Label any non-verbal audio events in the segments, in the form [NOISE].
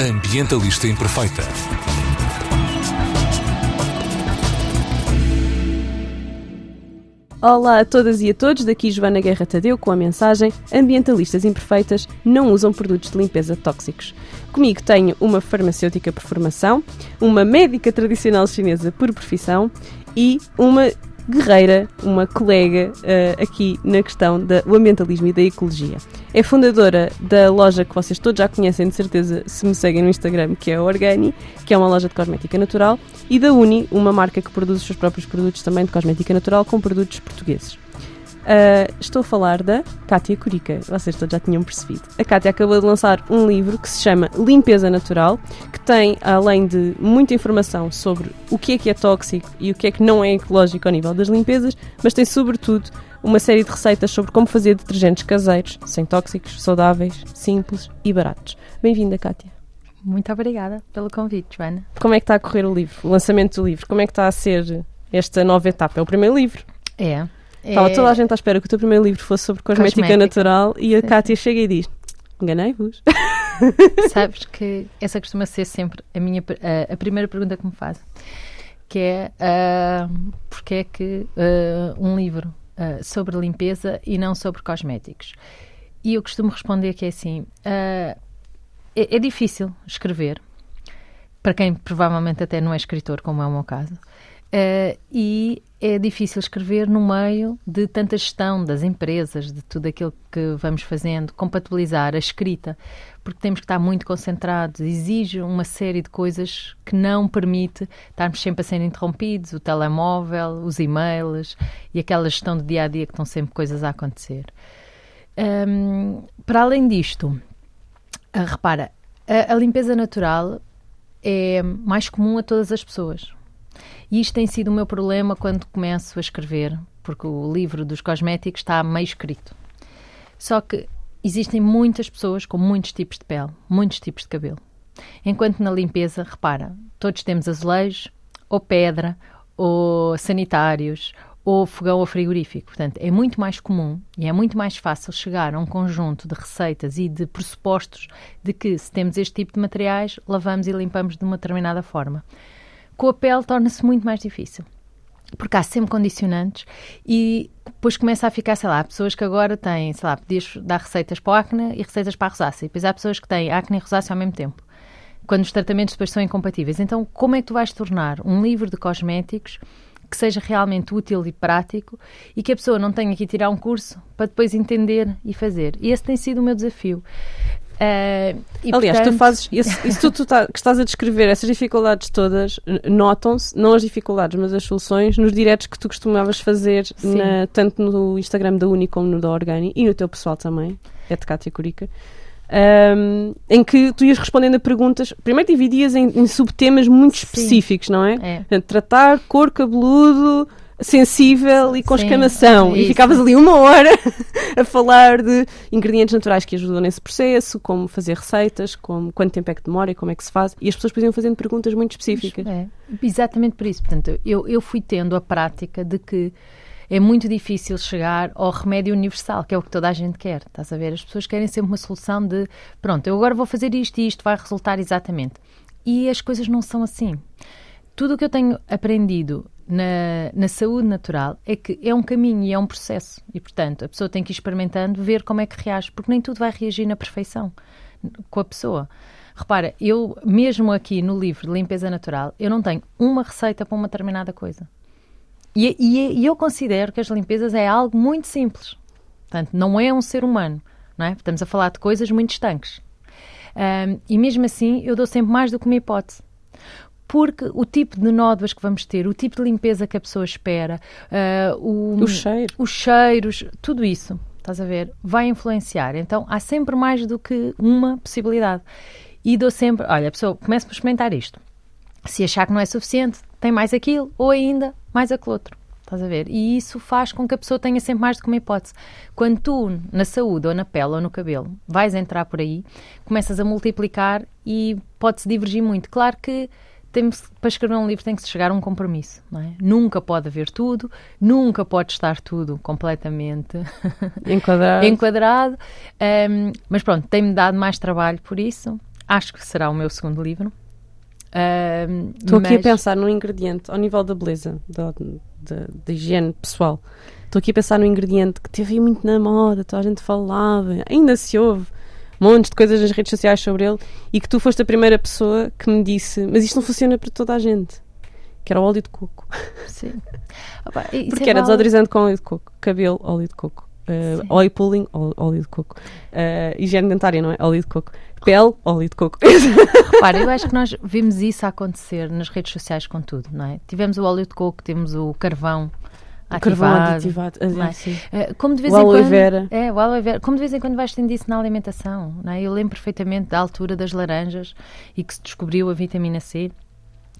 Ambientalista Imperfeita. Olá a todas e a todos, daqui Joana Guerra Tadeu com a mensagem Ambientalistas imperfeitas não usam produtos de limpeza tóxicos. Comigo tenho uma farmacêutica por formação, uma médica tradicional chinesa por profissão e uma guerreira, uma colega uh, aqui na questão do ambientalismo e da ecologia. É fundadora da loja que vocês todos já conhecem, de certeza, se me seguem no Instagram, que é a Organi, que é uma loja de cosmética natural, e da Uni, uma marca que produz os seus próprios produtos também de cosmética natural com produtos portugueses. Uh, estou a falar da Kátia Curica, vocês todos já tinham percebido. A Kátia acabou de lançar um livro que se chama Limpeza Natural, que tem, além de muita informação sobre o que é que é tóxico e o que é que não é ecológico ao nível das limpezas, mas tem sobretudo uma série de receitas sobre como fazer detergentes caseiros, sem tóxicos, saudáveis, simples e baratos. Bem-vinda, Kátia. Muito obrigada pelo convite, Joana. Como é que está a correr o livro, o lançamento do livro? Como é que está a ser esta nova etapa? É o primeiro livro. É, Estava toda a gente à espera que o teu primeiro livro fosse sobre cosmética, cosmética. natural e a Kátia chega e diz: Enganei-vos. [LAUGHS] Sabes que essa costuma ser sempre a, minha, a, a primeira pergunta que me fazem, que é uh, porque é que uh, um livro uh, sobre limpeza e não sobre cosméticos? E eu costumo responder que é assim: é, é difícil escrever, para quem provavelmente até não é escritor, como é o meu caso, uh, e é difícil escrever no meio de tanta gestão das empresas, de tudo aquilo que vamos fazendo, compatibilizar a escrita, porque temos que estar muito concentrados, exige uma série de coisas que não permite estarmos sempre a ser interrompidos, o telemóvel, os e-mails e aquela gestão de dia a dia que estão sempre coisas a acontecer. Um, para além disto, uh, repara, a, a limpeza natural é mais comum a todas as pessoas e isto tem sido o meu problema quando começo a escrever, porque o livro dos cosméticos está meio escrito. Só que existem muitas pessoas com muitos tipos de pele, muitos tipos de cabelo. Enquanto na limpeza, repara, todos temos azulejos, ou pedra, ou sanitários, ou fogão ou frigorífico. Portanto, é muito mais comum e é muito mais fácil chegar a um conjunto de receitas e de pressupostos de que, se temos este tipo de materiais, lavamos e limpamos de uma determinada forma com a pele torna-se muito mais difícil. Porque há sempre condicionantes e depois começa a ficar, sei lá, pessoas que agora têm, sei lá, podias dar receitas para o acne e receitas para a rosácea. E depois há pessoas que têm acne e rosácea ao mesmo tempo. Quando os tratamentos depois são incompatíveis. Então, como é que tu vais tornar um livro de cosméticos que seja realmente útil e prático e que a pessoa não tenha que tirar um curso para depois entender e fazer. E esse tem sido o meu desafio. Uh, Aliás, portanto... tu fazes [LAUGHS] isso, isso tu, tu tá, que estás a descrever, essas dificuldades todas, notam-se, não as dificuldades, mas as soluções, nos diretos que tu costumavas fazer, na, tanto no Instagram da Uni como no da Organi e no teu pessoal também, é de Cátia Curica. Um, em que tu ias respondendo a perguntas, primeiro dividias em, em subtemas muito específicos, Sim. não é? é. Tratar cor cabeludo, sensível e com Sim, escamação. É e ficavas ali uma hora [LAUGHS] a falar de ingredientes naturais que ajudam nesse processo, como fazer receitas, como, quanto tempo é que demora e como é que se faz. E as pessoas podiam fazendo perguntas muito específicas. É, exatamente por isso. Portanto, eu, eu fui tendo a prática de que é muito difícil chegar ao remédio universal, que é o que toda a gente quer. Estás a ver? As pessoas querem sempre uma solução de pronto, eu agora vou fazer isto e isto vai resultar exatamente. E as coisas não são assim. Tudo o que eu tenho aprendido na, na saúde natural é que é um caminho e é um processo. E, portanto, a pessoa tem que ir experimentando, ver como é que reage, porque nem tudo vai reagir na perfeição com a pessoa. Repara, eu, mesmo aqui no livro de limpeza natural, eu não tenho uma receita para uma determinada coisa. E, e, e eu considero que as limpezas é algo muito simples. Portanto, não é um ser humano, não é? Estamos a falar de coisas muito estanques. Um, e mesmo assim, eu dou sempre mais do que uma hipótese porque o tipo de nódoas que vamos ter, o tipo de limpeza que a pessoa espera, uh, o, o cheiro. os cheiros, tudo isso, estás a ver, vai influenciar. Então há sempre mais do que uma possibilidade. E dou sempre, olha, a pessoa começa por experimentar isto. Se achar que não é suficiente, tem mais aquilo, ou ainda mais aquele outro. Estás a ver? E isso faz com que a pessoa tenha sempre mais do que uma hipótese. Quando tu, na saúde, ou na pele, ou no cabelo, vais entrar por aí, começas a multiplicar e pode-se divergir muito. Claro que temos, para escrever um livro tem que se chegar a um compromisso, não é? Nunca pode haver tudo, nunca pode estar tudo completamente [LAUGHS] enquadrado. enquadrado um, mas pronto, tem-me dado mais trabalho por isso. acho que será o meu segundo livro. Estou aqui a pensar no ingrediente, ao nível da beleza, da, da, da higiene pessoal. Estou aqui a pensar no ingrediente que teve muito na moda, toda a gente falava, ainda se ouve montes de coisas nas redes sociais sobre ele e que tu foste a primeira pessoa que me disse: Mas isto não funciona para toda a gente. Que era o óleo de coco. Sim. [LAUGHS] Opa, Porque é era desodorizante com óleo de coco, cabelo, óleo de coco. Uh, oil pulling, óleo de coco. Uh, higiene dentária, não é? Óleo de coco. Pele, óleo de coco. [LAUGHS] Repara, eu acho que nós vimos isso acontecer nas redes sociais com tudo, não é? Tivemos o óleo de coco, temos o carvão, ativado. Carvão ativado, é? Como de vez o em aloe quando, vera. É, o aloe vera. Como de vez em quando vais tendo isso na alimentação, não é? Eu lembro perfeitamente da altura das laranjas e que se descobriu a vitamina C.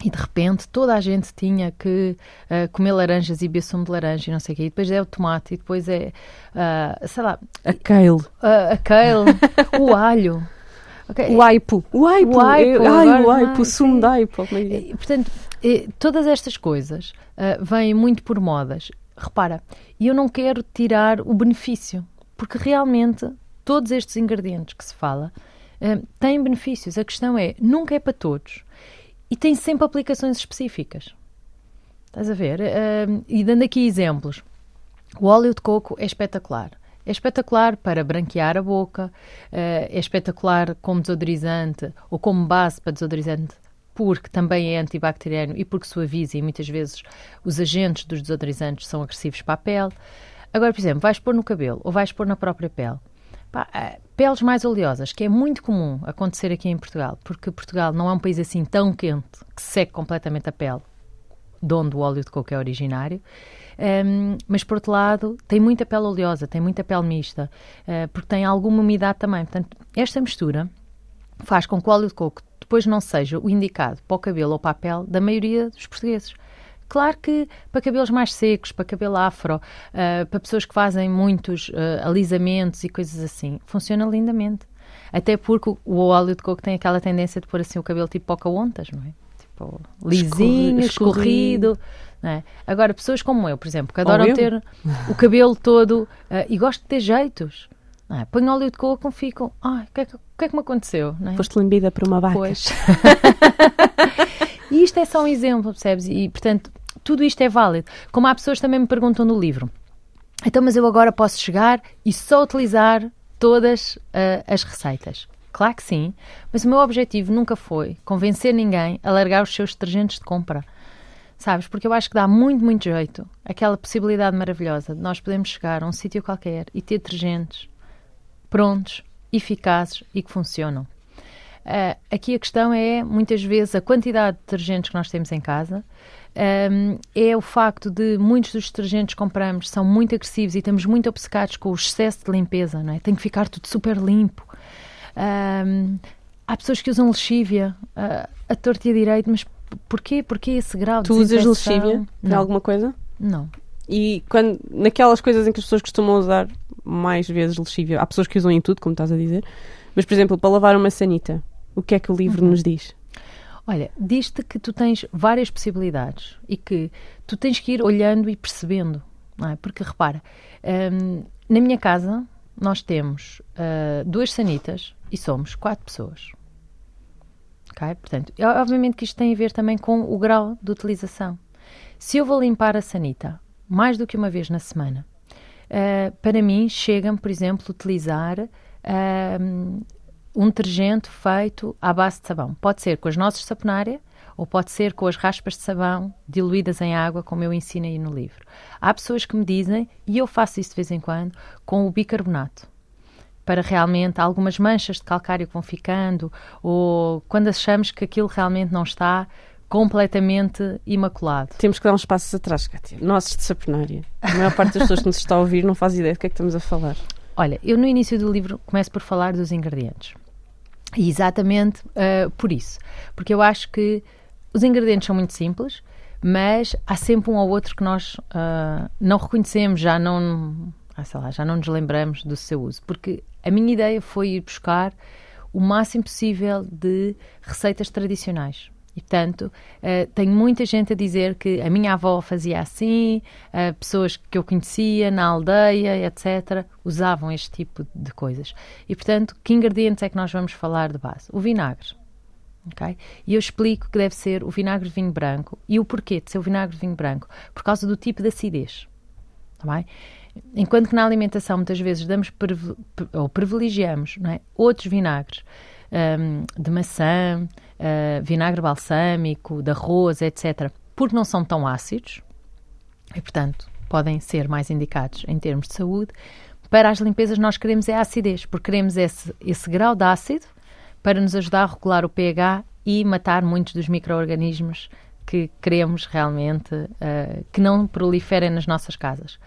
E de repente toda a gente tinha que uh, comer laranjas e beber sumo de laranja e não sei o quê. E depois é o tomate e depois é, uh, sei lá... A kale. Uh, a kale, o [LAUGHS] alho. Okay. O aipo. O aipo. O aipo. Ai, o aipo, sumo de aipo. É portanto, todas estas coisas uh, vêm muito por modas. Repara, e eu não quero tirar o benefício, porque realmente todos estes ingredientes que se fala uh, têm benefícios. A questão é, nunca é para todos e tem sempre aplicações específicas. Estás a ver? Uh, e dando aqui exemplos, o óleo de coco é espetacular. É espetacular para branquear a boca, uh, é espetacular como desodorizante ou como base para desodorizante, porque também é antibacteriano e porque suaviza e muitas vezes os agentes dos desodorizantes são agressivos para a pele. Agora, por exemplo, vais pôr no cabelo ou vais pôr na própria pele. Pá, uh, peles mais oleosas, que é muito comum acontecer aqui em Portugal, porque Portugal não é um país assim tão quente que seque completamente a pele, de onde o óleo de coco é originário. Um, mas por outro lado, tem muita pele oleosa, tem muita pele mista, uh, porque tem alguma umidade também. Portanto, esta mistura faz com que o óleo de coco depois não seja o indicado para o cabelo ou para a pele da maioria dos portugueses. Claro que para cabelos mais secos, para cabelo afro, uh, para pessoas que fazem muitos uh, alisamentos e coisas assim, funciona lindamente. Até porque o óleo de coco tem aquela tendência de pôr assim o cabelo tipo poca-ontas, não é? Tipo lisinho, escorrido. escorrido é? Agora, pessoas como eu, por exemplo, que adoram ter o cabelo todo uh, e gosto de ter jeitos. Não é? Põe óleo de coco e ficam. Ai, o que, é que, que, é que me aconteceu? Não é? Foste lambida por uma vaca. Pois. [LAUGHS] e isto é só um exemplo, percebes? E, portanto, tudo isto é válido. Como há pessoas que também me perguntam no livro. Então, mas eu agora posso chegar e só utilizar todas uh, as receitas. Claro que sim, mas o meu objetivo nunca foi convencer ninguém a largar os seus detergentes de compra. Sabes? Porque eu acho que dá muito, muito jeito aquela possibilidade maravilhosa de nós podermos chegar a um sítio qualquer e ter detergentes prontos, eficazes e que funcionam. Uh, aqui a questão é, muitas vezes, a quantidade de detergentes que nós temos em casa um, é o facto de muitos dos detergentes que compramos são muito agressivos e estamos muito obcecados com o excesso de limpeza, não é? Tem que ficar tudo super limpo. Um, há pessoas que usam lexívia uh, a torto e a direito, mas porquê? Porquê esse grau tu de Tu usas lexívia de alguma coisa? Não. E quando, naquelas coisas em que as pessoas costumam usar mais vezes lexívia, há pessoas que usam em tudo, como estás a dizer, mas, por exemplo, para lavar uma sanita, o que é que o livro uhum. nos diz? Olha, diz-te que tu tens várias possibilidades e que tu tens que ir olhando e percebendo, não é? Porque repara, hum, na minha casa nós temos uh, duas sanitas e somos quatro pessoas. Okay? Portanto, obviamente que isto tem a ver também com o grau de utilização. Se eu vou limpar a sanita mais do que uma vez na semana, uh, para mim chega-me, por exemplo, utilizar uh, um detergente feito à base de sabão. Pode ser com as nossas de saponária ou pode ser com as raspas de sabão diluídas em água, como eu ensino aí no livro. Há pessoas que me dizem, e eu faço isso de vez em quando, com o bicarbonato. Para realmente algumas manchas de calcário que vão ficando, ou quando achamos que aquilo realmente não está completamente imaculado. Temos que dar uns passos atrás, Cátia. Nossos de saponária. A maior parte das pessoas que nos está a ouvir não faz ideia do que é que estamos a falar. Olha, eu no início do livro começo por falar dos ingredientes. E exatamente uh, por isso. Porque eu acho que os ingredientes são muito simples, mas há sempre um ou outro que nós uh, não reconhecemos, já não, ah, sei lá, já não nos lembramos do seu uso. Porque a minha ideia foi ir buscar o máximo possível de receitas tradicionais. E, portanto, uh, tenho muita gente a dizer que a minha avó fazia assim, uh, pessoas que eu conhecia na aldeia, etc., usavam este tipo de coisas. E, portanto, que ingredientes é que nós vamos falar de base? O vinagre. Okay? E eu explico que deve ser o vinagre de vinho branco. E o porquê de ser o vinagre de vinho branco? Por causa do tipo de acidez. Tá bem? Enquanto que na alimentação muitas vezes damos ou privilegiamos é? outros vinagres um, de maçã, uh, vinagre balsâmico, de arroz, etc., porque não são tão ácidos e, portanto, podem ser mais indicados em termos de saúde. Para as limpezas, nós queremos é a acidez, porque queremos esse, esse grau de ácido para nos ajudar a regular o pH e matar muitos dos micro-organismos que queremos realmente uh, que não proliferem nas nossas casas.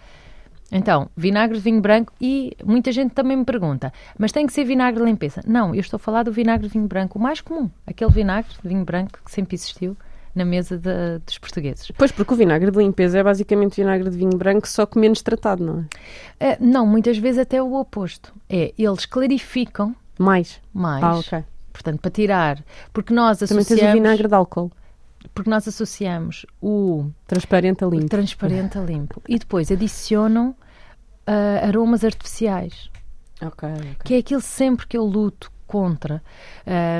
Então, vinagre de vinho branco e muita gente também me pergunta, mas tem que ser vinagre de limpeza? Não, eu estou a falar do vinagre de vinho branco, o mais comum, aquele vinagre de vinho branco que sempre existiu na mesa de, dos portugueses. Pois, porque o vinagre de limpeza é basicamente vinagre de vinho branco, só que menos tratado, não é? Uh, não, muitas vezes até o oposto. É, eles clarificam mais. Mais. Ah, ok. Portanto, para tirar, porque nós Também associamos... tens o vinagre de álcool porque nós associamos o transparente a limpo, transparente a limpo e depois adicionam uh, aromas artificiais. Okay, okay. Que é aquilo sempre que eu luto contra.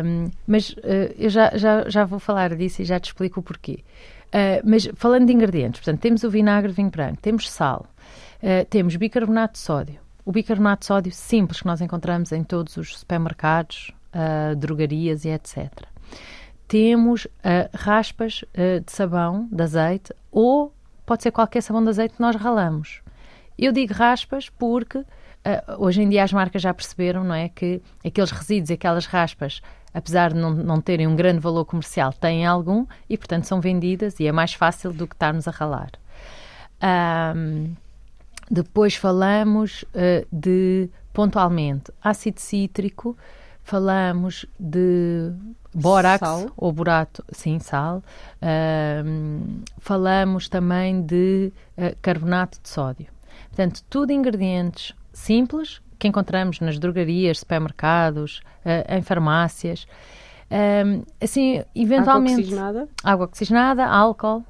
Um, mas uh, eu já, já, já vou falar disso e já te explico o porquê. Uh, mas falando de ingredientes, portanto, temos o vinagre de vinho branco, temos sal, temos bicarbonato de sódio. O bicarbonato de sódio simples que nós encontramos em todos os supermercados, drogarias e etc temos uh, raspas uh, de sabão, de azeite, ou pode ser qualquer sabão de azeite que nós ralamos. Eu digo raspas porque uh, hoje em dia as marcas já perceberam, não é, que aqueles resíduos, aquelas raspas, apesar de não, não terem um grande valor comercial, têm algum e, portanto, são vendidas e é mais fácil do que estarmos a ralar. Um, depois falamos de, pontualmente, ácido cítrico, falamos de bórax sal. ou borato, sim, sal. Uh, falamos também de uh, carbonato de sódio. Portanto, tudo ingredientes simples que encontramos nas drogarias, supermercados, uh, em farmácias. assim, eventualmente. Água oxigenada. Água oxigenada, álcool.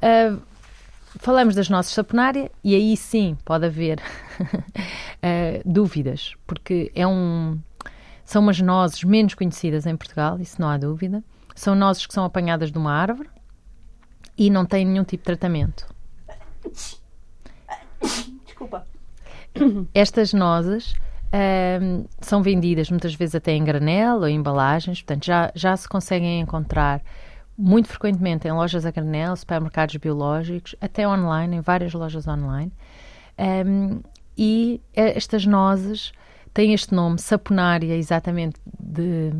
Uh, falamos das nossas saponárias e aí sim pode haver uh, [LAUGHS] dúvidas, porque é um, são umas nozes menos conhecidas em Portugal, isso não há dúvida. São nozes que são apanhadas de uma árvore e não têm nenhum tipo de tratamento. [LAUGHS] [LAUGHS] Desculpa. Estas nozes um, são vendidas muitas vezes até em granel ou em embalagens, portanto já, já se conseguem encontrar muito frequentemente em lojas a granel, supermercados biológicos, até online, em várias lojas online. Um, e eh, estas nozes tem este nome, saponária, exatamente, de,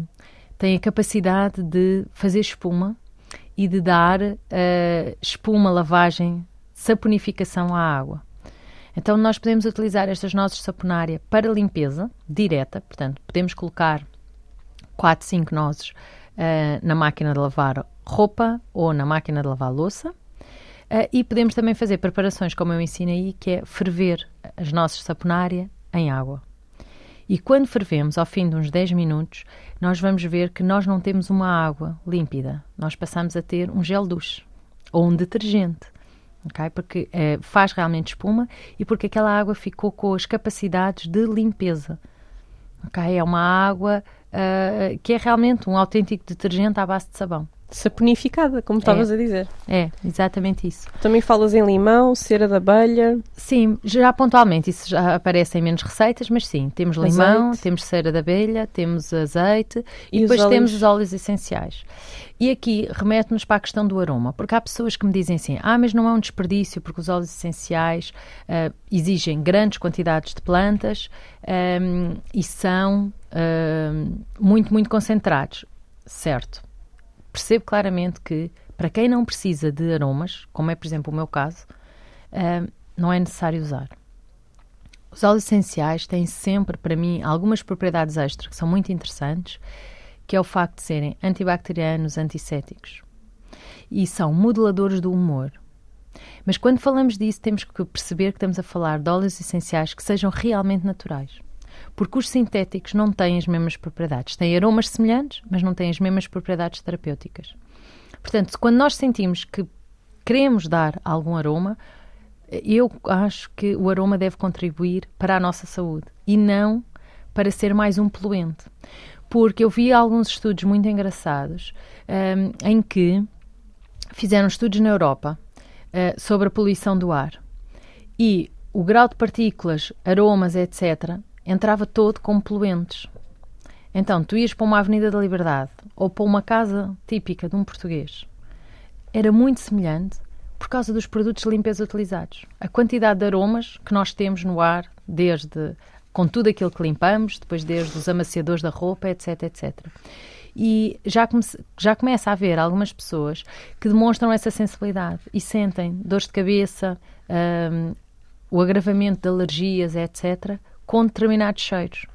tem a capacidade de fazer espuma e de dar uh, espuma, lavagem, saponificação à água. Então, nós podemos utilizar estas nozes de saponária para limpeza direta, portanto, podemos colocar 4, 5 nozes uh, na máquina de lavar roupa ou na máquina de lavar louça. Uh, e podemos também fazer preparações, como eu ensino aí, que é ferver as nozes de saponária em água. E quando fervemos, ao fim de uns 10 minutos, nós vamos ver que nós não temos uma água límpida. Nós passamos a ter um gel douche ou um detergente. Okay? Porque é, faz realmente espuma e porque aquela água ficou com as capacidades de limpeza. Okay? É uma água uh, que é realmente um autêntico detergente à base de sabão saponificada, como estavas é, a dizer. É, exatamente isso. Também falas em limão, cera da abelha. Sim, já pontualmente, isso já aparece em menos receitas, mas sim, temos limão, azeite. temos cera da abelha, temos azeite e, E depois óleos? temos os óleos essenciais. E aqui remete-nos para a questão do aroma, porque há pessoas que me dizem assim: ah, mas não é um desperdício, porque os óleos essenciais ah, exigem grandes quantidades de plantas ahm, e são ahm, muito, muito concentrados. Certo percebo claramente que, para quem não precisa de aromas, como é, por exemplo, o meu caso, uh, não é necessário usar. Os óleos essenciais têm sempre, para mim, algumas propriedades extras que são muito interessantes, que é o facto de serem antibacterianos, antissépticos. E são moduladores do humor. Mas quando falamos disso, temos que perceber que estamos a falar de óleos essenciais que sejam realmente naturais porque os sintéticos não têm as mesmas propriedades. Têm aromas semelhantes, mas não têm as mesmas propriedades terapêuticas. Portanto, quando nós sentimos que queremos dar algum aroma, eu acho que o aroma deve contribuir para a nossa saúde e não para ser mais um poluente. Porque eu vi alguns estudos muito engraçados um, em que fizeram estudos na Europa uh, sobre a poluição do ar e o grau de partículas, aromas, etc., entrava todo como poluentes. Então, tu ias para uma Avenida da Liberdade ou para uma casa típica de um português. Era muito semelhante por causa dos produtos de limpeza utilizados. A quantidade de aromas que nós temos no ar, desde com tudo aquilo que limpamos, depois desde os amaciadores da roupa, etc, etc. E já, come já começa a haver algumas pessoas que demonstram essa sensibilidade e sentem dores de cabeça, um, o agravamento de alergias, etc., com determinados cheiros.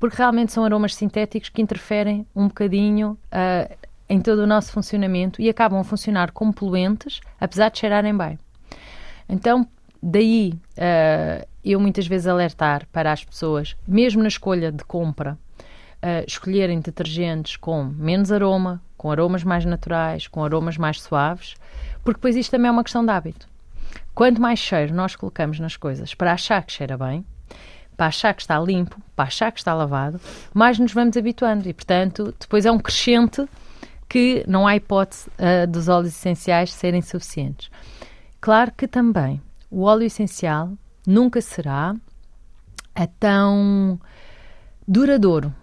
Porque realmente são aromas sintéticos que interferem um bocadinho uh, em todo o nosso funcionamento e acabam a funcionar como poluentes, apesar de cheirarem bem. Então, daí uh, eu muitas vezes alertar para as pessoas, mesmo na escolha de compra, uh, escolherem detergentes com menos aroma, com aromas mais naturais, com aromas mais suaves, porque depois isto também é uma questão de hábito. Quanto mais cheiro nós colocamos nas coisas para achar que cheira bem, para achar que está limpo, para achar que está lavado, mais nos vamos habituando e, portanto, depois é um crescente que não há hipótese uh, dos óleos essenciais serem suficientes. Claro que também o óleo essencial nunca será é tão duradouro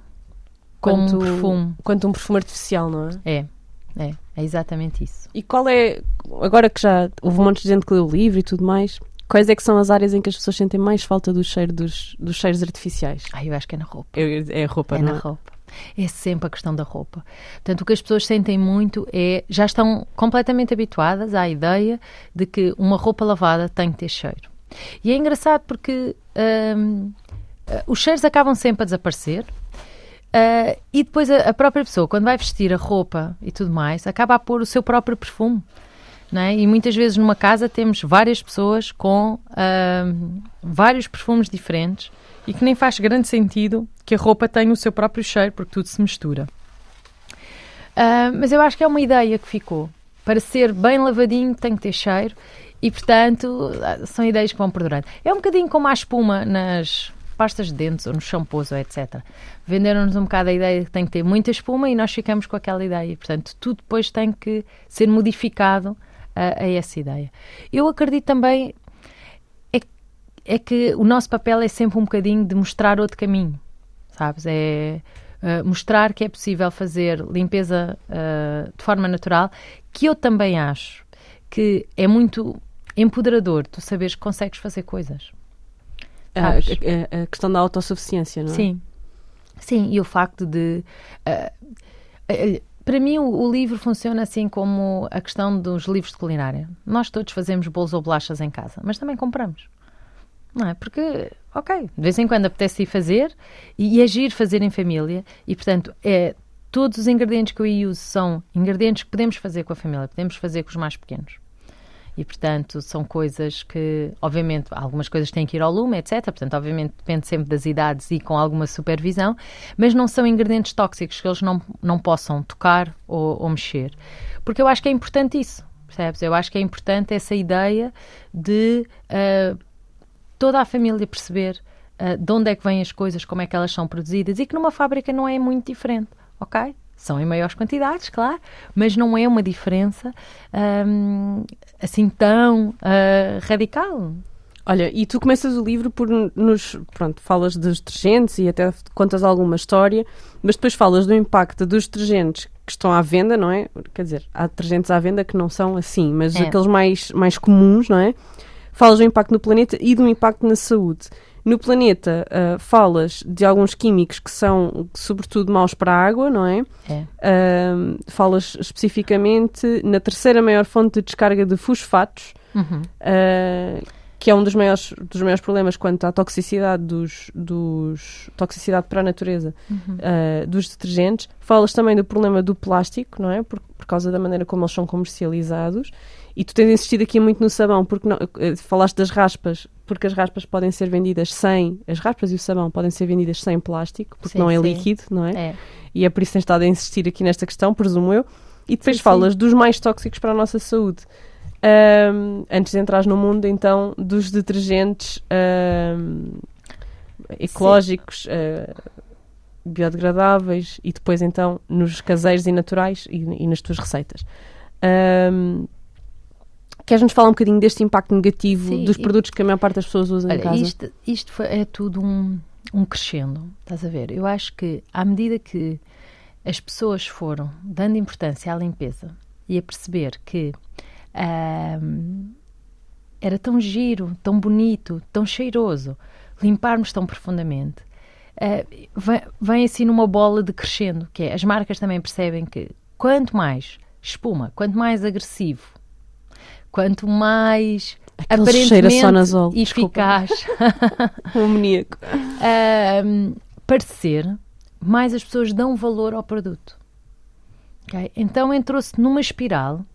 como quanto, um perfume. Quanto um perfume artificial, não é? É, é, é exatamente isso. E qual é, agora que já houve um monte de gente que leu o livro e tudo mais, quais é que são as áreas em que as pessoas sentem mais falta do cheiro dos, dos cheiros artificiais? Ah, eu acho que é na roupa. É, é a roupa, é não na roupa. É sempre a questão da roupa. Portanto, o que as pessoas sentem muito é. Já estão completamente habituadas à ideia de que uma roupa lavada tem que ter cheiro. E é engraçado porque hum, eh, os cheiros acabam sempre a desaparecer. Uh, e depois a, a, própria pessoa, quando vai vestir a roupa e tudo mais, acaba a pôr o seu próprio perfume. É? E muitas vezes numa casa temos várias pessoas com uh, vários perfumes diferentes e que nem faz grande sentido que a roupa tenha o seu próprio cheiro, porque tudo se mistura. Uh, mas eu acho que é uma ideia que ficou. Para ser bem lavadinho tem que ter cheiro e, portanto, são ideias que vão perdurando. É um bocadinho como a espuma nas pastas de dentes ou nos shampoos ou etc. Venderam-nos um bocado a ideia que tem que ter muita espuma e nós ficamos com aquela ideia. Portanto, tudo depois tem que ser modificado a, a essa ideia. Eu acredito também é, é que o nosso papel é sempre um bocadinho de mostrar outro caminho, sabes? É uh, mostrar que é possível fazer limpeza uh, de forma natural, que eu também acho que é muito empoderador tu saberes que consegues fazer coisas. A, a, a, questão da autossuficiência, não é? Sim. Sim, e o facto de. Uh, para mim, o, livro funciona assim como a questão dos livros de culinária. Nós todos fazemos bolos ou bolachas em casa, mas também compramos. Não é? Porque, ok, de vez em quando apetece ir fazer e, e agir fazer em família, e portanto, é, todos os ingredientes que eu uso são ingredientes que podemos fazer com a família, podemos fazer com os mais pequenos e, portanto, são coisas que, obviamente, algumas coisas têm que ir ao lume, etc. Portanto, obviamente, depende sempre das idades e com alguma supervisão, mas não são ingredientes tóxicos que eles não, não possam tocar ou, ou mexer. Porque eu acho que é importante isso, percebes? Eu acho que é importante essa ideia de uh, toda a família perceber uh, de onde é que vêm as coisas, como é que elas são produzidas e que numa fábrica não é muito diferente, ok? São em maiores quantidades, claro, mas não é uma diferença um, assim tão uh, radical. Olha, e tu começas o livro por nos. Pronto, falas dos detergentes e até contas alguma história, mas depois falas do impacto dos detergentes que estão à venda, não é? Quer dizer, há detergentes à venda que não são assim, mas é. aqueles mais, mais comuns, não é? Falas do impacto no planeta e do impacto na saúde. No planeta, uh, falas de alguns químicos que são, sobretudo, maus para a água, não é? é. Uh, falas especificamente na terceira maior fonte de descarga de fosfatos, uhum. uh, que é um dos maiores, dos maiores problemas quanto à toxicidade dos, dos toxicidade para a natureza uhum. dos detergentes. Falas também do problema do plástico, não é? Por, por causa da maneira como eles são comercializados. E tu tens insistido aqui muito no sabão, porque não, eh, falaste das raspas, porque as raspas podem ser vendidas sem, as raspas e o sabão podem ser vendidas sem plástico, porque sim, não é sim. líquido, não é? é? E é por isso que tens estado a insistir aqui nesta questão, presumo eu. e depois Sim, falas dos mais tóxicos para a nossa saúde. Ahm, antes de entrar no mundo, então, dos detergentes ahm, ecológicos, ah, biodegradáveis e depois, então, nos caseiros e naturais e, e nas tuas receitas. Ahm, Queres-nos falar um bocadinho deste impacto negativo Sim, dos e- produtos que a maior parte das pessoas usam em Olha, casa? isto, isto foi- é tudo um, um crescendo, estás a ver? Eu acho que à medida que as pessoas foram dando importância à limpeza e a perceber que era tão giro, tão bonito, tão cheiroso limparmos tão profundamente, ah, vem, vem assim numa bola de crescendo, que é as marcas também percebem que quanto mais espuma, quanto mais agressivo, quanto mais Aquele aparentemente eficaz [LAUGHS] Um amoníaco. ahm, parecer, mais as pessoas dão valor ao produto. Ok? Então entrou-se numa espiral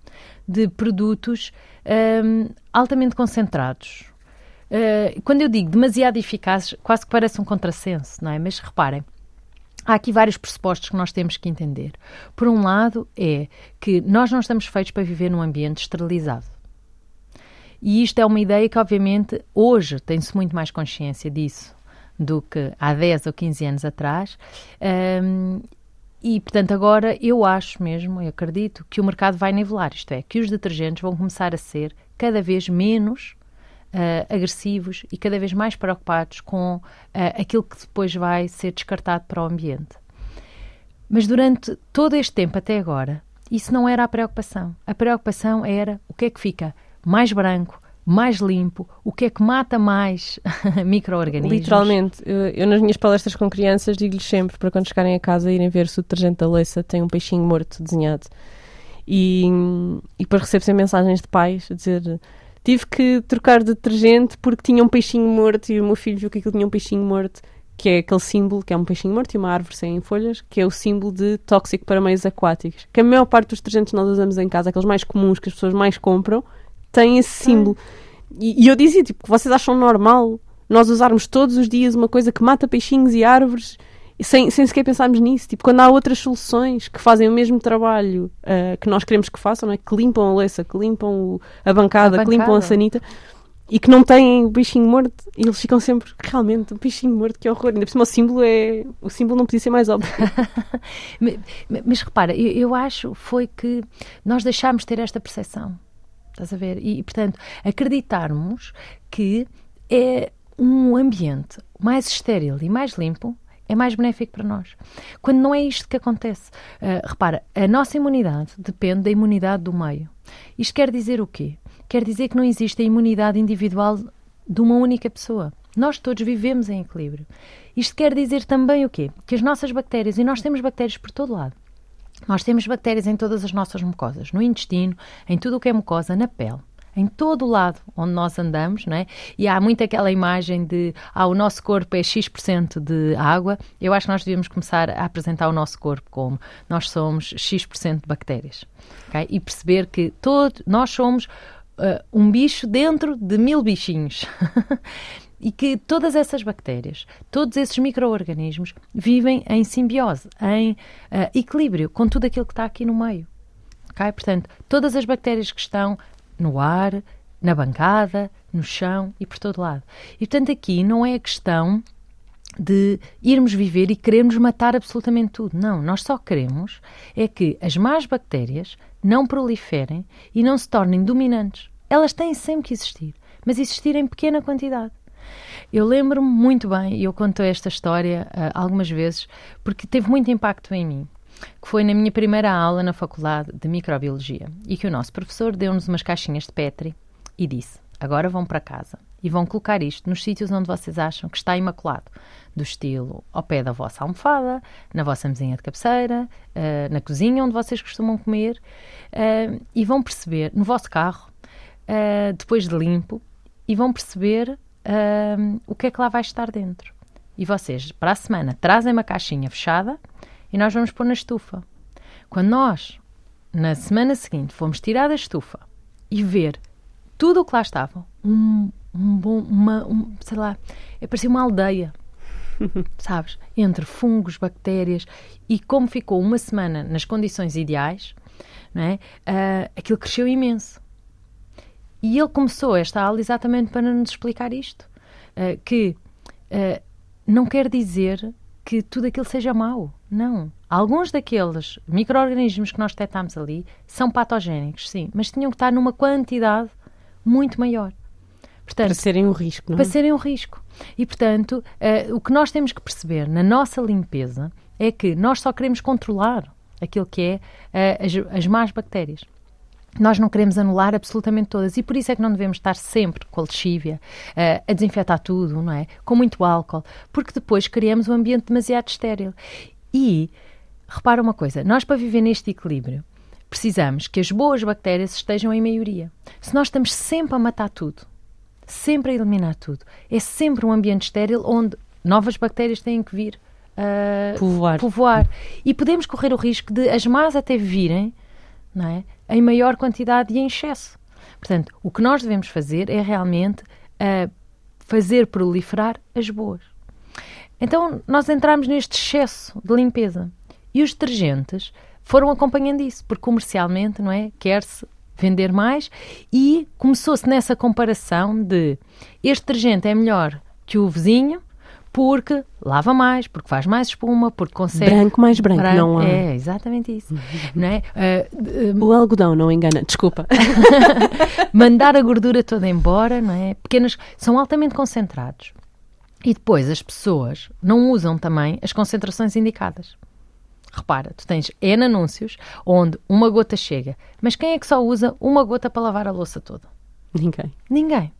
de produtos ahm, altamente concentrados. Ah, quando eu digo demasiado eficazes, quase que parece um contrassenso, não é? Mas reparem, há aqui vários pressupostos que nós temos que entender. Por um lado, é que nós não estamos feitos para viver num ambiente esterilizado. E isto é uma ideia que, obviamente, hoje tem-se muito mais consciência disso do que há 10 ou 15 anos atrás. Ahm, e, portanto, agora eu acho mesmo, eu acredito, que o mercado vai nivelar. Isto é, que os detergentes vão começar a ser cada vez menos ah, agressivos e cada vez mais preocupados com ah, aquilo que depois vai ser descartado para o ambiente. Mas durante todo este tempo até agora, isso não era a preocupação. A preocupação era o que é que fica mais branco, mais limpo, o que é que mata mais [LAUGHS] micro-organismos. Literalmente, eu, nas minhas palestras com crianças digo-lhes sempre para quando chegarem a casa irem ver se o detergente da louça tem um peixinho morto desenhado. E, e depois recebo sempre mensagens de pais a dizer tive que trocar de detergente porque tinha um peixinho morto e o meu filho viu que aquilo tinha um peixinho morto, que é aquele símbolo, que é um peixinho morto e uma árvore sem folhas, que é o símbolo de tóxico para meios aquáticos. Que a maior parte dos detergentes nós usamos em casa, aqueles mais comuns que as pessoas mais compram, têm esse símbolo. E, e eu dizia, tipo, que vocês acham normal nós usarmos todos os dias uma coisa que mata peixinhos e árvores sem, sem sequer pensarmos nisso? Tipo, quando há outras soluções que fazem o mesmo trabalho ah, que nós queremos que façam, não é? que limpam a louça, que limpam o- a, bancada, A que limpam a bancada. sanita e que não têm o peixinho morto, e eles ficam sempre, realmente, o peixinho morto, que horror. Ainda por cima o símbolo é. O símbolo não podia ser mais óbvio. [LAUGHS] Me- Mas repara, eu, eu acho foi que nós deixámos de ter esta percepção. Estás a ver? E, portanto, acreditarmos que é um ambiente mais estéril e mais limpo é mais benéfico para nós. Quando não é isto que acontece. Ah, repara, a nossa imunidade depende da imunidade do meio. Isto quer dizer o quê? Quer dizer que não existe a imunidade individual de uma única pessoa. Nós todos vivemos em equilíbrio. Isto quer dizer também o quê? Que as nossas bactérias, e nós temos bactérias por todo lado, nós temos bactérias em todas as nossas mucosas, no intestino, em tudo o que é mucosa, na pele, em todo o lado onde nós andamos, não é? E há muito aquela imagem de ah, o nosso corpo é X% de água. Eu acho que nós devíamos começar a apresentar o nosso corpo como nós somos X% de bactérias. ok? E perceber que todo, nós somos ah, um bicho dentro de mil bichinhos. [LAUGHS] e que todas essas bactérias, todos esses micro-organismos vivem em simbiose, em ah, equilíbrio com tudo aquilo que está aqui no meio. ok? Portanto, todas as bactérias que estão no ar, na bancada, no chão e por todo lado. E portanto, aqui não é a questão de irmos viver e queremos matar absolutamente tudo. Não, nós só queremos é que as más bactérias não proliferem e não se tornem dominantes. Elas têm sempre que existir, mas existir em pequena quantidade. Eu lembro-me muito bem, e eu conto esta história ah, algumas vezes, porque teve muito impacto em mim, que foi na minha primeira aula na Faculdade de Microbiologia, e que o nosso professor deu-nos umas caixinhas de Petri e disse: agora vão para casa e vão colocar isto nos sítios onde vocês acham que está imaculado, do estilo ao pé da vossa almofada, na vossa mesinha de cabeceira, ah, na cozinha onde vocês costumam comer, ah, e vão perceber no vosso carro, ah, depois de limpo, e vão perceber o que é que lá vai estar dentro. E vocês, para a semana, trazem uma caixinha fechada e nós vamos pôr na estufa. Quando nós, na semana seguinte, fomos tirar da estufa e ver tudo o que lá estava, um, um bom, uma, um, sei lá, é parecia uma aldeia, [LAUGHS] sabes? Entre fungos, bactérias e como ficou uma semana nas condições ideais, não é? Uh, aquilo cresceu imenso. E ele começou esta aula exatamente para nos explicar isto. Uh, que uh, não quer dizer que tudo aquilo seja mau. Não. Alguns daqueles micro-organismos que nós detectamos ali são patogénicos, sim, mas tinham que estar numa quantidade muito maior. Portanto, para serem um risco, não é? Para serem um risco. E, portanto, uh, o que nós temos que perceber na nossa limpeza é que nós só queremos controlar aquilo que é uh, as, as más bactérias. Nós não queremos anular absolutamente todas e por isso é que não devemos estar sempre com a lexívia, uh, a desinfetar tudo, não é? Com muito álcool, porque depois criamos um ambiente demasiado estéril. E, repara uma coisa, nós para viver neste equilíbrio, precisamos que as boas bactérias estejam em maioria. Se nós estamos sempre a matar tudo, sempre a eliminar tudo, é sempre um ambiente estéril onde novas bactérias têm que vir uh, povoar. povoar. E podemos correr o risco de as más até virem não é, em maior quantidade e em excesso. Portanto, o que nós devemos fazer é realmente uh, fazer proliferar as boas. Então, nós entramos neste excesso de limpeza. E os detergentes foram acompanhando isso, porque comercialmente, não é? Quer-se vender mais e começou-se nessa comparação de este detergente é melhor que o vizinho porque lava mais, porque faz mais espuma, porque consegue... Branco mais branco, branco. não há... É, exatamente isso. [LAUGHS] não é? Uh, o algodão não engana, desculpa. [LAUGHS] Mandar a gordura toda embora, não é? Pequenos... São altamente concentrados. E depois as pessoas não usam também as concentrações indicadas. Repara, tu tens N anúncios onde uma gota chega, mas quem é que só usa uma gota para lavar a louça toda? Ninguém. Ninguém.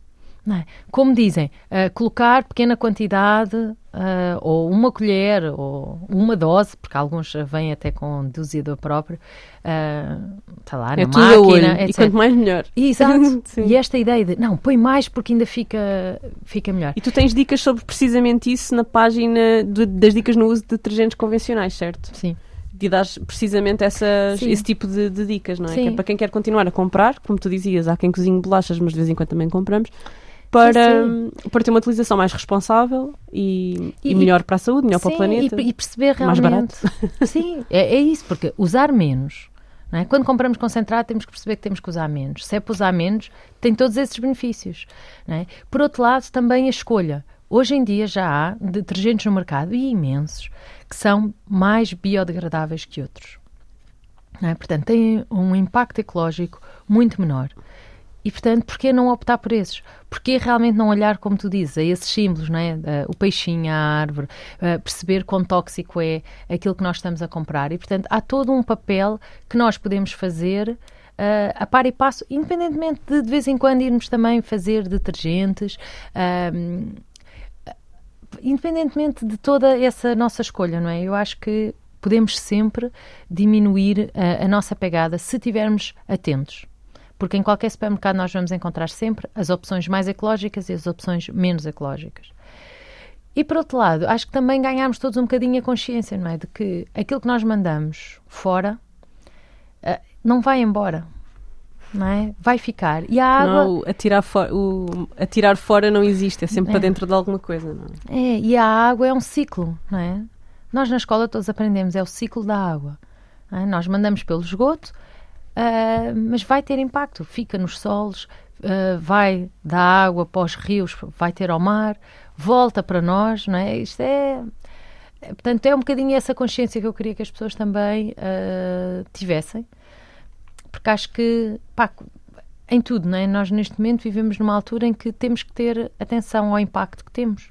É? Como dizem, uh, colocar pequena quantidade, uh, ou uma colher, ou uma dose, porque alguns vêm até com dosiador próprio, uh, está lá, é na máquina, olho, etc. E quanto mais melhor. Exato. [LAUGHS] e esta ideia de, não, põe mais porque ainda fica, fica melhor. E tu tens dicas sobre precisamente isso na página de, das dicas no uso de detergentes convencionais, certo? Sim de dar precisamente essas, esse tipo de, de, dicas, não é? Que é? para quem quer continuar a comprar, como tu dizias, há quem cozinhe bolachas, mas de vez em quando também compramos, para, sim, sim. para ter uma utilização mais responsável e, e, e melhor para a saúde, melhor sim, para o planeta. E, e perceber realmente. Mais barato. [LAUGHS] Sim, é, é isso, porque usar menos. É? Quando compramos concentrado, temos que perceber que temos que usar menos. Se é para usar menos, tem todos esses benefícios. É? Por outro lado, também a escolha. Hoje em dia já há detergentes no mercado, e imensos, que são mais biodegradáveis que outros. É? Portanto, têm um impacto ecológico muito menor. E, portanto, porquê não optar por esses? Porquê realmente não olhar, como tu dizes, a esses símbolos, não é? Uh, o peixinho, a árvore, uh, perceber quão tóxico é aquilo que nós estamos a comprar. E, portanto, há todo um papel que nós podemos fazer uh, a par e passo, independentemente de de vez em quando irmos também fazer detergentes, uh, independentemente de toda essa nossa escolha, não é? Eu acho que podemos sempre diminuir a nossa pegada se estivermos atentos porque em qualquer supermercado nós vamos encontrar sempre as opções mais ecológicas e as opções menos ecológicas. E por outro lado, acho que também ganhamos todos um bocadinho a consciência, não é? De que aquilo que nós mandamos fora uh, não vai embora. Não é? Vai ficar. E a água. Não, atirar, for, o, atirar fora não existe, é sempre é. para dentro de alguma coisa, não é? É, e a água é um ciclo, não é? Nós na escola todos aprendemos, é o ciclo da água. É? Nós mandamos pelo esgoto, uh, mas vai ter impacto. Fica nos solos, uh, vai da água para os rios, vai ter ao mar, volta para nós, não é? Isto é. Portanto, é um bocadinho essa consciência que eu queria que as pessoas também uh, tivessem, porque acho que, pá, em tudo, não é? Nós neste momento vivemos numa altura em que temos que ter atenção ao impacto que temos.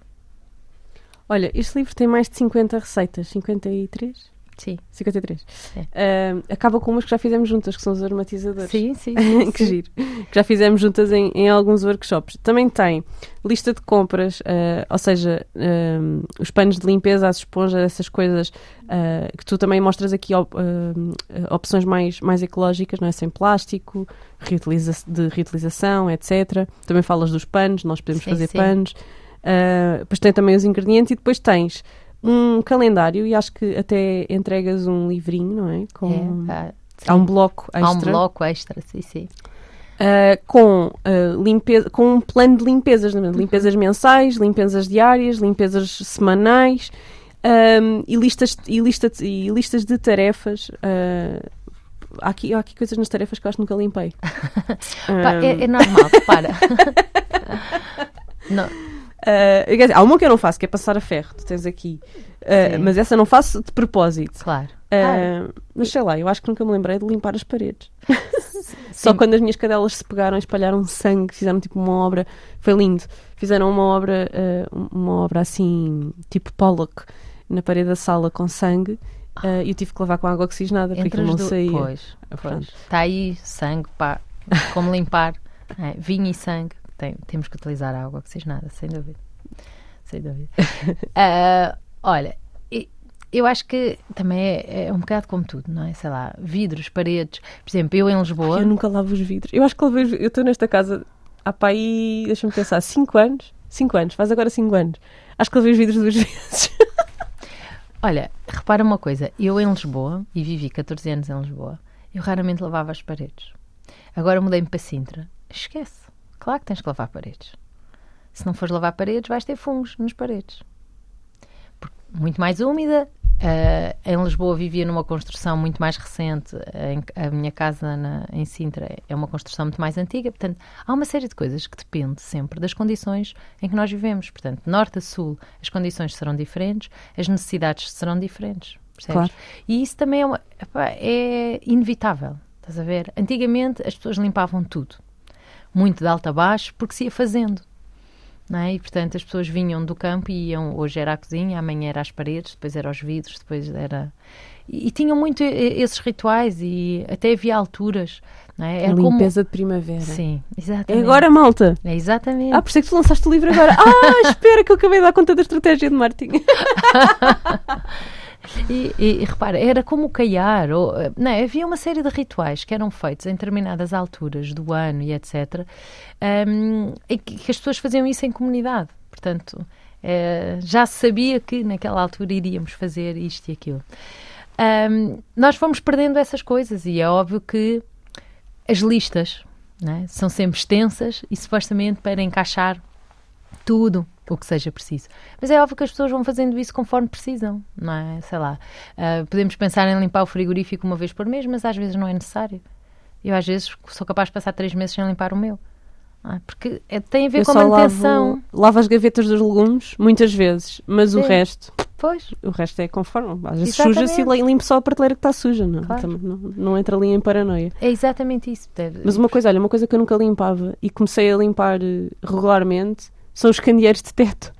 Olha, este livro tem mais de 50 receitas, 53? Sim. 53. É. Uh, acaba com umas que já fizemos juntas, que são os aromatizadores. Sim, sim. [LAUGHS] que sim. giro. Que já fizemos juntas em, em, alguns workshops. Também tem lista de compras, uh, ou seja, uh, os panos de limpeza, as esponjas, essas coisas que tu também mostras aqui op opções mais, mais ecológicas, não é? Sem plástico, reutiliza de reutilização, etc. Também falas dos panos, nós podemos sim, fazer panos. depois tem também os ingredientes e depois tens um calendário e acho que até entregas um livrinho, não é? Com, é, há um bloco extra. Há um bloco extra, sim, sim. Uh, com, uh, limpeza, com um plano de limpezas, é? limpezas mensais, limpezas diárias, limpezas semanais um, e, listas, e, lista, e listas de tarefas uh, há aqui, há aqui coisas nas tarefas que eu acho que nunca limpei. [LAUGHS] Pá, é, é normal, para. [LAUGHS] não, Uh, quer dizer, há uma que eu não faço, que é passar a ferro. Tu tens aqui. Uh, mas essa eu não faço de propósito. claro. Uh, mas sei lá, eu acho que nunca me lembrei de limpar as paredes. [LAUGHS] Só Sim. quando as minhas cadelas se pegaram, espalharam sangue, fizeram tipo uma obra. Foi lindo. Fizeram uma obra, uh, uma obra assim, tipo Pollock, na parede da sala com sangue. uh, E eu tive que lavar com água oxigenada porque Entre aquilo as não duas. saía. Pois. Está aí sangue, pá. Como limpar. [LAUGHS] é, vinho e sangue. Tem- temos que utilizar água oxigenada, sem dúvida. Sem dúvida. [LAUGHS] Ah, olha, eu acho que também é, é um bocado como tudo, não é? Sei lá, vidros, paredes. Por exemplo, eu em Lisboa. Eu nunca lavo os vidros. Eu acho que lavei. Eu estou nesta casa há para aí, deixa-me pensar, 5 anos. 5 anos, faz agora 5 anos. Acho que lavei os vidros duas [LAUGHS] vezes. Olha, repara uma coisa, eu em Lisboa, e vivi 14 anos em Lisboa, eu raramente lavava as paredes. Agora mudei-me para Sintra. Esquece. Claro que tens que lavar paredes. Se não fores lavar paredes, vais ter fungos nas paredes. Porque muito mais úmida. Ah, em Lisboa vivia numa construção muito mais recente. A minha casa na- em Sintra é uma construção muito mais antiga. Portanto, há uma série de coisas que depende sempre das condições em que nós vivemos. Portanto, norte a sul, as condições serão diferentes, as necessidades serão diferentes. Percebes? Claro. E isso também é, uma- é inevitável. Estás a ver? Antigamente as pessoas limpavam tudo, muito de alto a baixo, porque se ia fazendo. É? E portanto as pessoas vinham do campo e iam, hoje era a cozinha, amanhã era as paredes, depois era os vidros, depois era. E, e tinham muito esses rituais e até havia alturas. Não é? A Era como- limpeza de primavera. Sim, É exatamente. agora, malta. É exatamente. Ah, por isso é que tu lançaste o livro agora. [LAUGHS] Ah, espera que eu acabei de dar conta da estratégia de marketing. [LAUGHS] E, e- e repara, era como caiar, ou, eh, não, é? havia uma série de rituais que eram feitos em determinadas alturas do ano e etc. ehm, e que, as pessoas faziam isso em comunidade. Portanto, eh, já sabia que naquela altura iríamos fazer isto e aquilo. Ehm, nós fomos perdendo essas coisas e é óbvio que as listas é? são sempre extensas e supostamente para encaixar tudo o que seja preciso. Mas é óbvio que as pessoas vão fazendo isso conforme precisam, não é? Sei lá. ah, podemos pensar em limpar o frigorífico uma vez por mês, mas às vezes não é necessário. Eu às vezes sou capaz de passar três meses sem limpar o meu. é? Porque é- tem a ver Eu com a manutenção. lavo, lavo as gavetas dos legumes, muitas vezes, mas o Sim. resto, Pois, o resto é conforme. Às vezes suja-se e limpo só a prateleira que está suja, não, é? Claro. Também não, não entra ali em paranoia. é exatamente isso. Deve- Mas uma coisa, olha, uma coisa que eu nunca limpava e comecei a limpar eh, regularmente são os candeeiros de teto.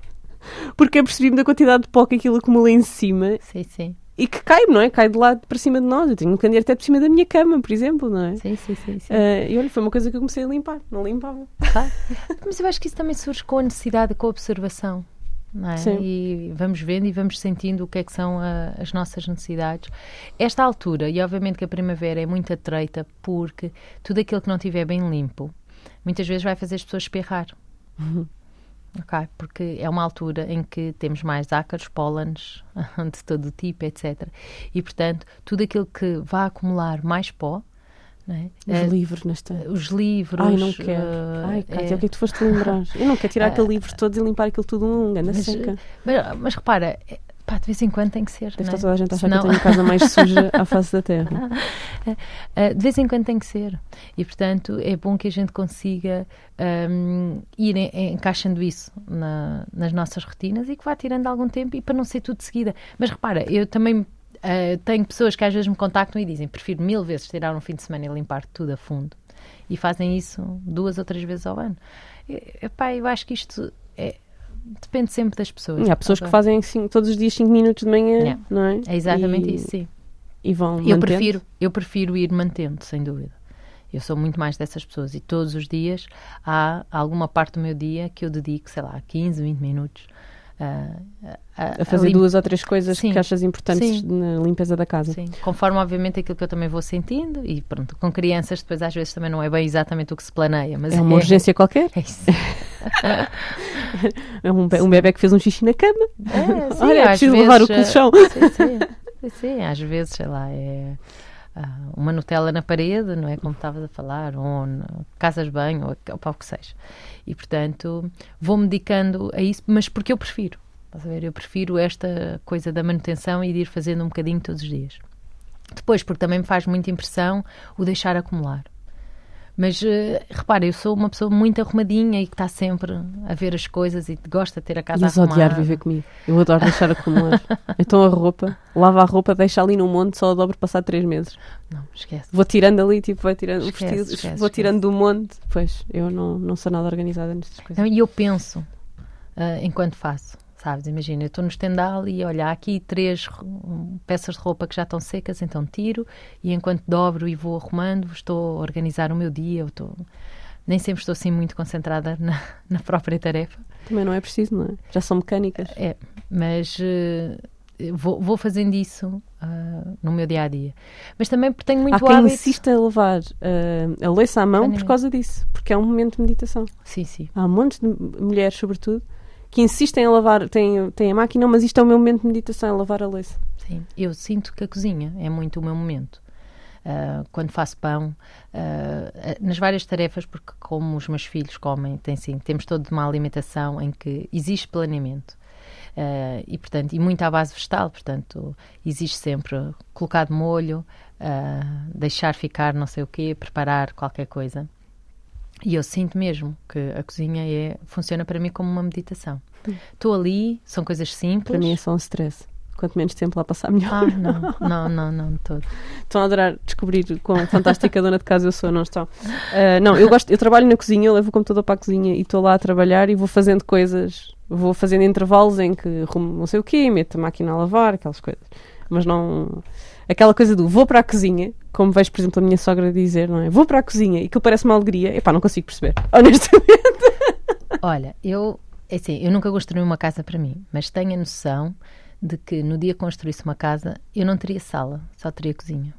Porque eu percebi-me da quantidade de pó que aquilo acumula em cima Sim, sim. e que cai, não é? Cai de lado para cima de nós. Eu tenho um candeeiro de teto por cima da minha cama, por exemplo, não é? Sim, sim, sim. sim. Eh, e olha, foi uma coisa que eu comecei a limpar, não limpava. Claro. Mas eu acho que isso também surge com a necessidade, com a observação. Não é? Sim. E vamos vendo e vamos sentindo o que é que são ah, as nossas necessidades. Esta altura, e obviamente que a primavera é muito atreita, porque tudo aquilo que não estiver bem limpo, muitas vezes vai fazer as pessoas espirrar. [LAUGHS] Ok? Porque é uma altura em que temos mais ácaros, pólenes [LAUGHS] de todo tipo, etc. E, portanto, tudo aquilo que vai acumular mais pó, é? Os Eh, livros nesta. os livros. Ai, não quero. eh, Ai, é- Cátia, o que é que tu foste lembrar? Eu não quero tirar [LAUGHS] aquele livro todo e limpar aquilo tudo um ganda Mas, seca. Mas, mas repara, é- pá, de vez em quando tem que ser. Deve não estar é? toda a gente a achar Senão- que eu tenho a casa mais [LAUGHS] suja à face da terra. [LAUGHS] Ah, de vez em quando tem que ser. E, portanto, é bom que a gente consiga ahm, ir encaixando isso na- nas nossas rotinas e que vá tirando algum tempo e para não ser tudo de seguida. Mas repara, eu também ah, tenho pessoas que às vezes me contactam e dizem prefiro mil vezes tirar um fim de semana e limpar tudo a fundo. E fazem isso duas ou três vezes ao ano. E, epá, eu acho que isto é- depende sempre das pessoas. E há pessoas que Ok? fazem cinco- todos os dias 5 minutos de manhã, Yeah. não é? É exatamente E- isso, sim. E vão Eu mantendo. prefiro, eu prefiro ir mantendo, sem dúvida. Eu sou muito mais dessas pessoas e todos os dias há alguma parte do meu dia que eu dedico, sei lá, 15, 20 minutos a, A fazer lim- duas ou três coisas Sim. que achas importantes Sim. na limpeza da casa. Sim, conforme obviamente aquilo que eu também vou sentindo e pronto, com crianças depois às vezes também não é bem exatamente o que se planeia, mas É uma urgência qualquer. É isso. [LAUGHS] É um, be- um bebê que fez um xixi na cama. É, sim, Olha, é preciso lavar o vezes, colchão. Sim, sim, às vezes, sei lá, é uma Nutella na parede, não é como estavas a falar, ou na casas de banho, ou, ou para o que seja. E, portanto, vou-me dedicando a isso, mas porque eu prefiro. Estás a ver? Eu prefiro esta coisa da manutenção e de ir fazendo um bocadinho todos os dias. Depois, porque também me faz muita impressão o deixar acumular. Mas uh, repara, eu sou uma pessoa muito arrumadinha e que está sempre a ver as coisas e gosta de ter a casa Ias arrumada. odiar viver comigo. Eu adoro deixar acumular. [LAUGHS] então a roupa, lava a roupa, deixa ali no monte, só a dobro passar três meses. Não, esquece. Vou tirando ali, tipo, vai tirando Esquece, vestido, esquece, vou esquece. tirando do monte. Pois, eu não, não sou nada organizada nestas coisas. E eu penso ah, enquanto faço, sabes? Imagina, eu estou no estendal e olha, há aqui três peças de roupa que já estão secas, então tiro e enquanto dobro e vou arrumando, estou a organizar o meu dia. Eu estou... Nem sempre estou assim muito concentrada na, [LAUGHS] na própria tarefa, Também não é preciso, não é? Já são mecânicas. é, mas eh, vou, vou fazendo isso ah, no meu dia a dia. Mas também porque tenho muito Há quem hábito. insista a levar ah, a louça à mão por causa disso, porque é um momento de meditação. Sim, sim. Há montes de mulheres, sobretudo, que insistem a lavar, têm, têm a máquina, mas isto é o meu momento de meditação, é lavar a louça. Sim, eu sinto que a cozinha é muito o meu momento. Ah, quando faço pão, ah, nas várias tarefas, porque como os meus filhos comem, tem, sim, temos toda uma alimentação em que existe planeamento. Ah, e, portanto, e muito à base vegetal, portanto, existe sempre colocar de molho, ah, deixar ficar não sei o quê, preparar qualquer coisa. E eu sinto mesmo que a cozinha é, funciona para mim como uma meditação. Estou ali, são coisas simples. Para mim é só um stress. Quanto menos tempo lá passar, melhor. Ah, não, não, não, não, de todo. Estão a adorar descobrir quão fantástica dona de casa eu sou, não estão? Ah, não, eu gosto, eu trabalho na cozinha, eu levo o computador para a cozinha e estou lá a trabalhar e vou fazendo coisas, vou fazendo intervalos em que arrumo não sei o quê, meto a máquina a lavar, aquelas coisas. Mas não. Aquela coisa do vou para a cozinha, como vejo, por exemplo, a minha sogra dizer, não é? Vou para a cozinha e que parece uma alegria, epá, não consigo perceber, [LAUGHS] honestamente. Olha, eu, é assim, eu nunca construí uma casa para mim, mas tenho a noção de que no dia que construísse uma casa, eu não teria sala, só teria cozinha.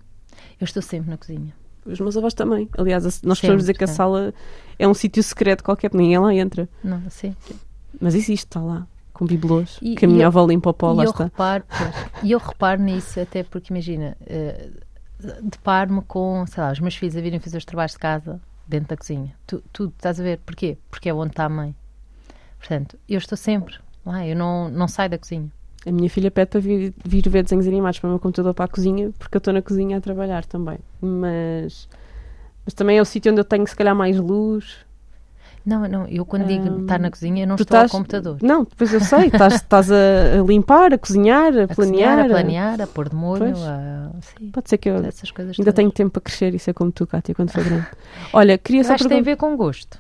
Eu estou sempre na cozinha. Os meus avós também. Aliás, nós Sempre, podemos dizer que a sala é um sítio secreto qualquer, ninguém lá entra. Não, sim, sim. Mas existe, está lá, com bibelôs, que a minha eu- avó limpa o pó, lá eu está. reparo, pois, e eu reparo nisso até porque imagina, eh, deparo-me com, sei lá, os meus filhos a virem fazer os trabalhos de casa dentro da cozinha. Tu, tu estás a ver? Porquê? Porque é onde está a mãe. Portanto, eu estou sempre lá, eu não, não saio da cozinha. A minha filha pede para vir, vir ver desenhos animados para o meu computador para a cozinha, porque eu estou na cozinha a trabalhar também. Mas, mas também é o sítio onde eu tenho, se calhar, mais luz. Não, não, eu quando digo Hum, estar na cozinha, eu não estou estás- ao computador. Não, depois eu sei, estás, [LAUGHS] estás a, limpar, a cozinhar, a, A planear. cozinhar, a planear, a pôr de molho, a... Sim, Pode ser que eu essas coisas ainda tenho tempo para crescer e ser como tu, Cátia, quando for grande. [LAUGHS] Olha, queria Eu só acho que tem a ver com gosto,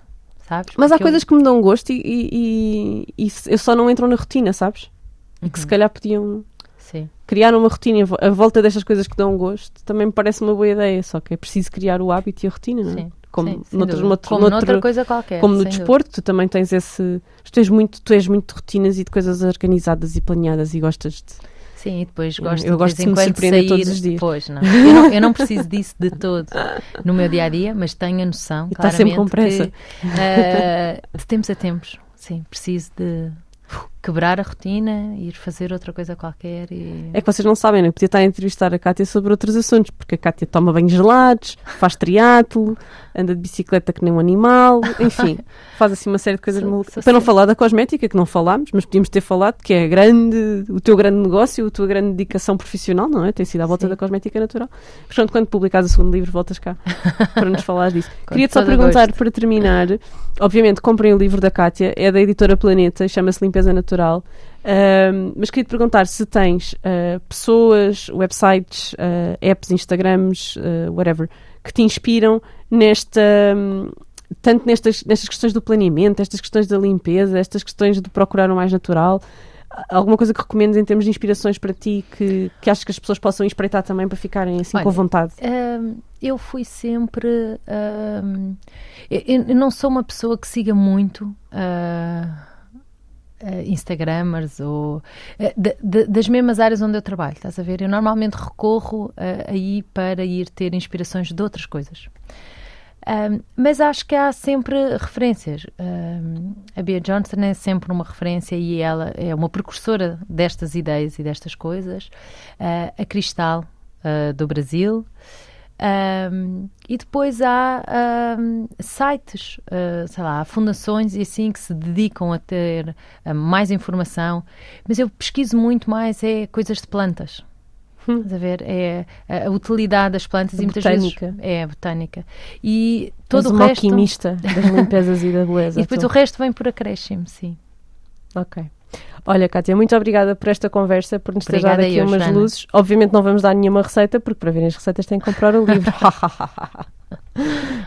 sabes? Mas há eu- coisas que me dão gosto e, e, e, e eu só não entro na rotina, sabes? E que se Uhum. calhar podiam Sim, criar uma rotina à volta destas coisas que dão gosto também me parece uma boa ideia, só que é preciso criar o hábito e a rotina, não é? sim. Como, sim, noutros- noutro- como noutro- noutra coisa qualquer. como no dúvida. desporto, tu também tens esse. Tu és, muito, tu és muito de rotinas e de coisas organizadas e planeadas e gostas de. Sim, e depois gosto eu de gosto de em me surpreender sair. todos os dias. Pois, não. [LAUGHS] Eu, não. eu não preciso disso de todo no meu dia a dia, mas tenho a noção, E está sempre com pressa. que eh, de tempos a tempos, sim, preciso de quebrar a rotina, ir fazer outra coisa qualquer e. É que vocês não sabem, né? Eu podia estar a entrevistar a Cátia sobre outros assuntos, porque a Cátia toma banhos gelados, faz triatlo, anda de bicicleta que nem um animal, enfim, [LAUGHS] faz assim uma série de coisas malucas. Para não falar da cosmética, que não falámos, mas podíamos ter falado, que é grande, o teu grande negócio, a tua grande dedicação profissional, não é? Tem sido à volta Sim. da cosmética natural. Portanto, quando publicares o segundo livro, voltas cá [LAUGHS] para nos falar disso. Queria-te só perguntar, gosto. para terminar, obviamente comprem o livro da Cátia, é da editora Planeta, chama-se Limpeza Natural. Mas queria-te perguntar se tens ah, pessoas, websites, ah, apps, Instagrams, ah, whatever, que te inspiram nesta. hum, tanto nestas, nestas questões do planeamento, estas questões da limpeza, estas questões de procurar o mais natural. Alguma coisa que recomendes em termos de inspirações para ti que, que achas que as pessoas possam espreitar também para ficarem assim Olha, com vontade? Hum, eu fui sempre. hum, eu, eu não sou uma pessoa que siga muito. ah, ah, Instagramers ou ah, de- de- das mesmas áreas onde eu trabalho, estás a ver? Eu normalmente recorro ah, aí para ir ter inspirações de outras coisas. Um, mas acho que há sempre referências. Um, a Bea Johnson é sempre uma referência e ela é uma precursora destas ideias e destas coisas. Uh, a Cristal, uh, do Brasil. Um, e depois há um, sites, uh, sei lá, há fundações e assim que se dedicam a ter uh, mais informação. Mas eu pesquiso muito mais é coisas de plantas. Estás a ver? É a, a utilidade das plantas A e muitas botânica. vezes é a botânica. E Todo o resto. alquimista [LAUGHS] das limpezas e da beleza. E depois tu. o resto vem por acréscimo, sim. Ok. Olha, Kátia, muito obrigada por esta conversa, por nos ter dado aqui eu, umas Joana. luzes. Obviamente não vamos dar nenhuma receita, porque para verem as receitas têm que comprar o livro. [LAUGHS]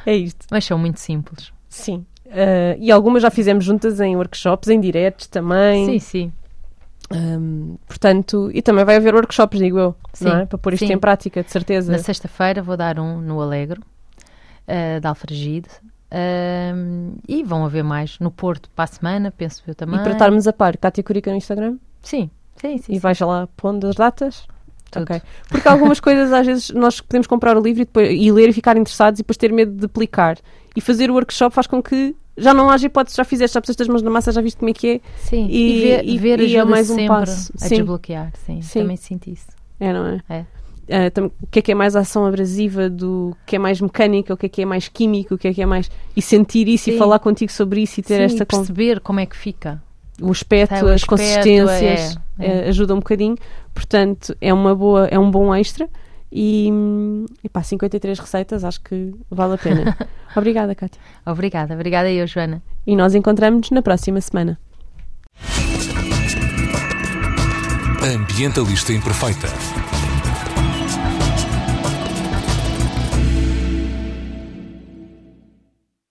é isto. Mas são muito simples. Sim. Ah, e algumas já fizemos juntas em workshops, em diretos também. Sim, sim. Ahm, portanto, e também vai haver workshops, digo eu, não Sim, é? Para pôr isto sim. em prática, de certeza. Na sexta-feira vou dar um no Alegro, uh, de Alfragide. Um, e vão haver mais no Porto para a semana, penso eu também. E para estarmos a par, Kátia Curica no Instagram Sim, sim, sim. e sim. vais lá pondo as datas. Tudo. Ok. Porque algumas coisas, às vezes, nós podemos comprar o livro e, depois, e ler e ficar interessados e depois ter medo de aplicar. E fazer o workshop faz com que já não haja hipótese, já fizeste, já puseste as mãos na massa, já viste como é que é. Sim, E- e, ver, e- ver e é mais um passo. a Sim. desbloquear. Sim, Sim. também sinto isso. É, não é? É. Ah, tam- o que é que é mais ação abrasiva, do que é mais mecânica, o que é que é mais químico, o que é que é mais. E sentir isso e Sim. falar contigo sobre isso e ter Sim, esta e perceber como é que fica. o aspecto, Sabe, o as aspecto, consistências é, é. eh, ajuda um bocadinho. Portanto, é uma boa, é um bom extra. E, hum, e pá, 53 receitas, acho que vale a pena. [LAUGHS] Obrigada, Kátia. Obrigada, obrigada eu, Joana. E nós encontramos-nos na próxima semana. Ambientalista Imperfeita.